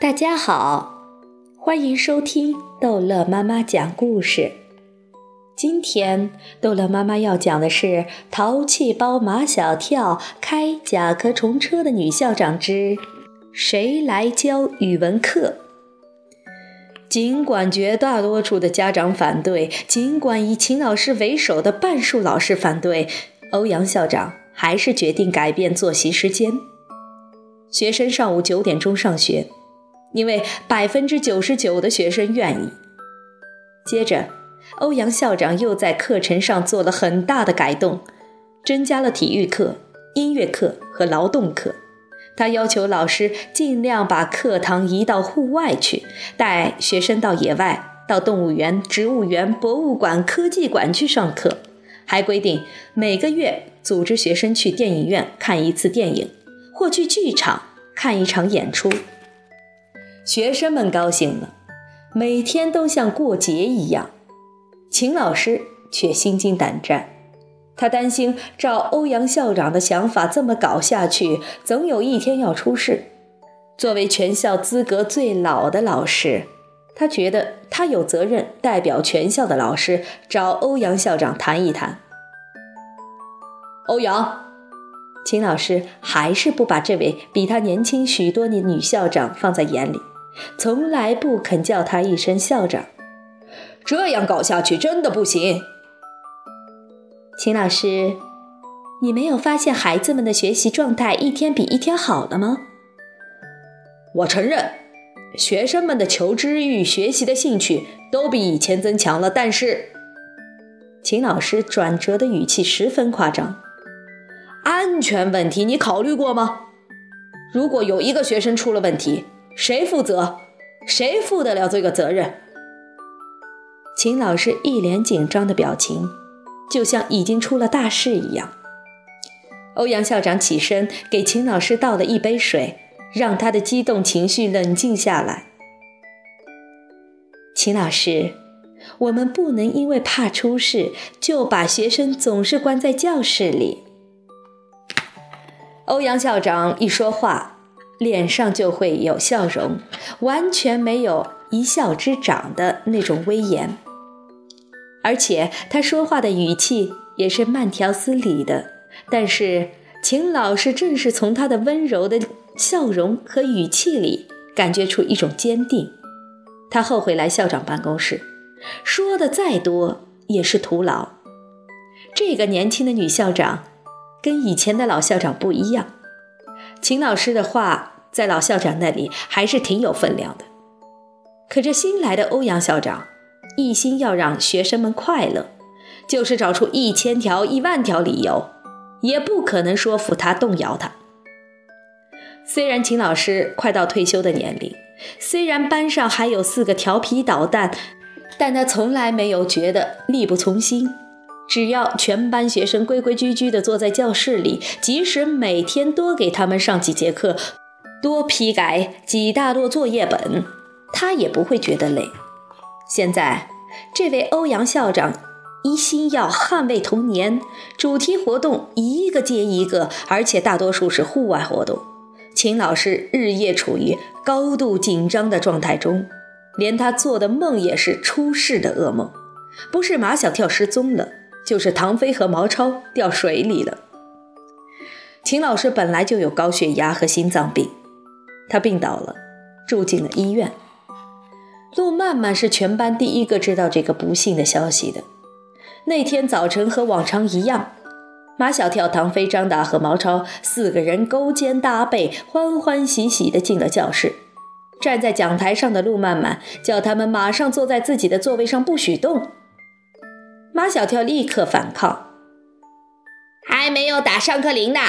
大家好，欢迎收听逗乐妈妈讲故事。今天逗乐妈妈要讲的是《淘气包马小跳开甲壳虫车的女校长之谁来教语文课》。尽管绝大多数的家长反对，尽管以秦老师为首的半数老师反对，欧阳校长还是决定改变作息时间。学生上午九点钟上学，因为百分之九十九的学生愿意。接着，欧阳校长又在课程上做了很大的改动，增加了体育课、音乐课和劳动课。他要求老师尽量把课堂移到户外去，带学生到野外、到动物园、植物园、博物馆、科技馆去上课，还规定每个月组织学生去电影院看一次电影，或去剧场看一场演出。学生们高兴了，每天都像过节一样。秦老师却心惊胆战。他担心，照欧阳校长的想法这么搞下去，总有一天要出事。作为全校资格最老的老师，他觉得他有责任代表全校的老师找欧阳校长谈一谈。欧阳，秦老师还是不把这位比他年轻许多的女校长放在眼里，从来不肯叫他一声校长。这样搞下去真的不行。秦老师，你没有发现孩子们的学习状态一天比一天好了吗？我承认，学生们的求知欲、学习的兴趣都比以前增强了。但是，秦老师转折的语气十分夸张。安全问题你考虑过吗？如果有一个学生出了问题，谁负责？谁负得了这个责任？秦老师一脸紧张的表情。就像已经出了大事一样。欧阳校长起身给秦老师倒了一杯水，让他的激动情绪冷静下来。秦老师，我们不能因为怕出事就把学生总是关在教室里。欧阳校长一说话，脸上就会有笑容，完全没有一校之长的那种威严。而且他说话的语气也是慢条斯理的，但是秦老师正是从他的温柔的笑容和语气里感觉出一种坚定。他后悔来校长办公室，说的再多也是徒劳。这个年轻的女校长跟以前的老校长不一样，秦老师的话在老校长那里还是挺有分量的。可这新来的欧阳校长。一心要让学生们快乐，就是找出一千条、一万条理由，也不可能说服他、动摇他。虽然秦老师快到退休的年龄，虽然班上还有四个调皮捣蛋，但他从来没有觉得力不从心。只要全班学生规规矩矩地坐在教室里，即使每天多给他们上几节课，多批改几大摞作业本，他也不会觉得累。现在，这位欧阳校长一心要捍卫童年，主题活动一个接一个，而且大多数是户外活动。秦老师日夜处于高度紧张的状态中，连他做的梦也是出事的噩梦，不是马小跳失踪了，就是唐飞和毛超掉水里了。秦老师本来就有高血压和心脏病，他病倒了，住进了医院。陆曼曼是全班第一个知道这个不幸的消息的。那天早晨和往常一样，马小跳、唐飞、张达和毛超四个人勾肩搭背，欢欢喜喜地进了教室。站在讲台上的陆曼曼叫他们马上坐在自己的座位上，不许动。马小跳立刻反抗：“还没有打上课铃呢！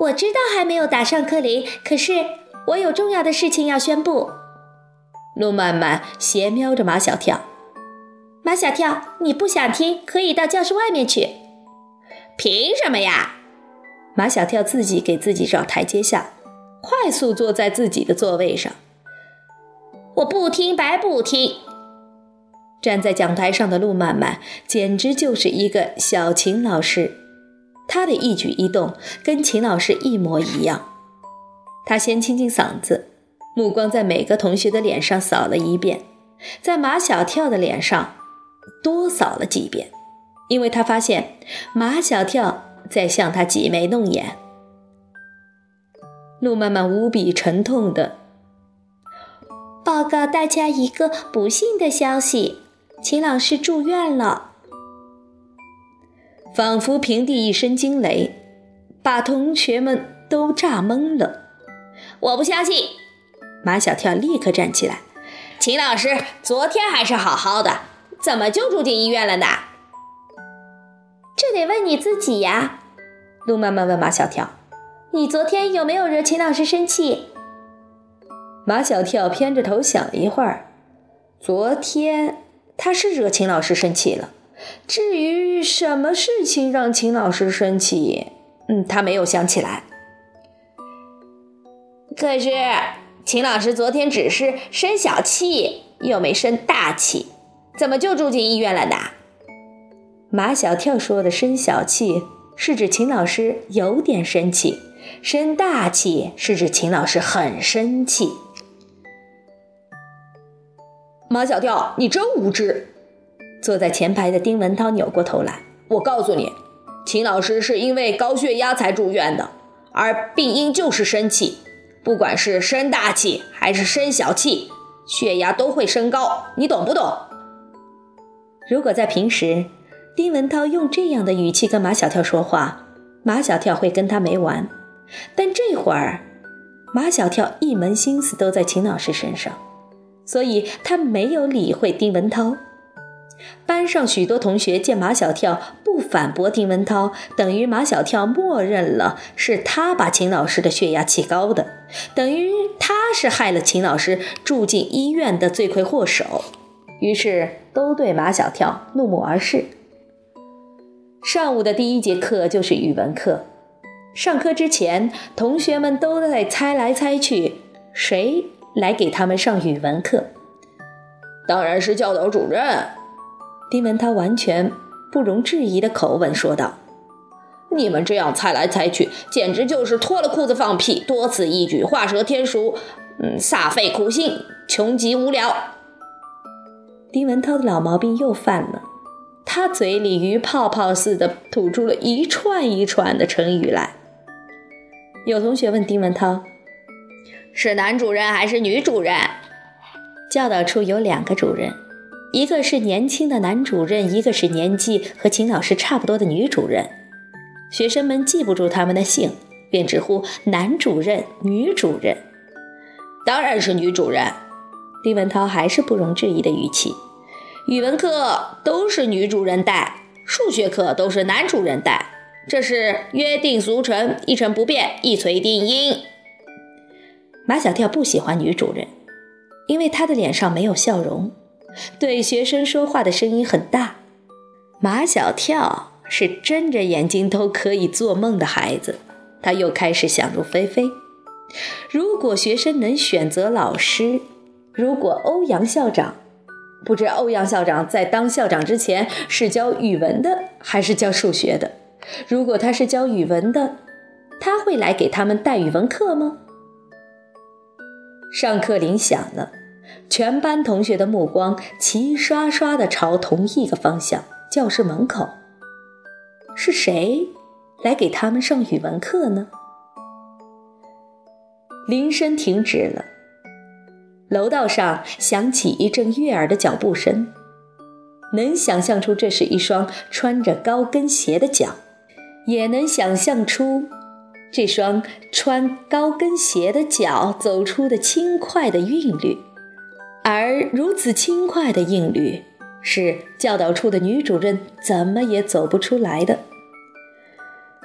我知道还没有打上课铃，可是我有重要的事情要宣布。”陆曼曼斜瞄着马小跳，马小跳，你不想听，可以到教室外面去。凭什么呀？马小跳自己给自己找台阶下，快速坐在自己的座位上。我不听白不听。站在讲台上的陆曼曼简直就是一个小秦老师，他的一举一动跟秦老师一模一样。他先清清嗓子。目光在每个同学的脸上扫了一遍，在马小跳的脸上多扫了几遍，因为他发现马小跳在向他挤眉弄眼。陆曼曼无比沉痛的报告大家一个不幸的消息：秦老师住院了。仿佛平地一声惊雷，把同学们都炸懵了。我不相信！马小跳立刻站起来。秦老师昨天还是好好的，怎么就住进医院了呢？这得问你自己呀。陆曼曼问马小跳：“你昨天有没有惹秦老师生气？”马小跳偏着头想了一会儿，昨天他是惹秦老师生气了。至于什么事情让秦老师生气，嗯，他没有想起来。可是秦老师昨天只是生小气，又没生大气，怎么就住进医院了呢？马小跳说的“生小气”是指秦老师有点生气，“生大气”是指秦老师很生气。马小跳，你真无知！坐在前排的丁文涛扭过头来：“我告诉你，秦老师是因为高血压才住院的，而病因就是生气。不管是生大气还是生小气，血压都会升高，你懂不懂？”如果在平时，丁文涛用这样的语气跟马小跳说话，马小跳会跟他没完。但这会儿，马小跳一门心思都在秦老师身上，所以他没有理会丁文涛。班上许多同学见马小跳不反驳丁文涛，等于马小跳默认了是他把秦老师的血压气高的，等于他是害了秦老师住进医院的罪魁祸首，于是都对马小跳怒目而视。上午的第一节课就是语文课，上课之前，同学们都在猜来猜去，谁来给他们上语文课？当然是教导主任。丁文涛完全不容置疑的口吻说道：“你们这样猜来猜去，简直就是脱了裤子放屁，多此一举，画蛇添足，嗯，煞费苦心，穷极无聊。”丁文涛的老毛病又犯了，他嘴里鱼泡泡似的吐出了一串一串的成语来。有同学问丁文涛：“是男主任还是女主任？”教导处有两个主任。一个是年轻的男主任，一个是年纪和秦老师差不多的女主任。学生们记不住他们的姓，便直呼男主任、女主任。当然是女主任。丁文涛还是不容置疑的语气。语文课都是女主任带，数学课都是男主任带，这是约定俗成，一成不变，一锤定音。马小跳不喜欢女主人，因为他的脸上没有笑容。对学生说话的声音很大。马小跳是睁着眼睛都可以做梦的孩子，他又开始想入非非。如果学生能选择老师，如果欧阳校长，不知欧阳校长在当校长之前是教语文的还是教数学的？如果他是教语文的，他会来给他们带语文课吗？上课铃响了。全班同学的目光齐刷刷地朝同一个方向，教室门口。是谁来给他们上语文课呢？铃声停止了，楼道上响起一阵悦耳的脚步声。能想象出这是一双穿着高跟鞋的脚，也能想象出这双穿高跟鞋的脚走出的轻快的韵律。而如此轻快的韵律，是教导处的女主任怎么也走不出来的。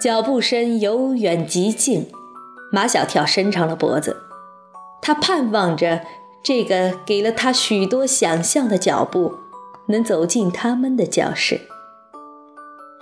脚步声由远及近，马小跳伸长了脖子，他盼望着这个给了他许多想象的脚步，能走进他们的教室。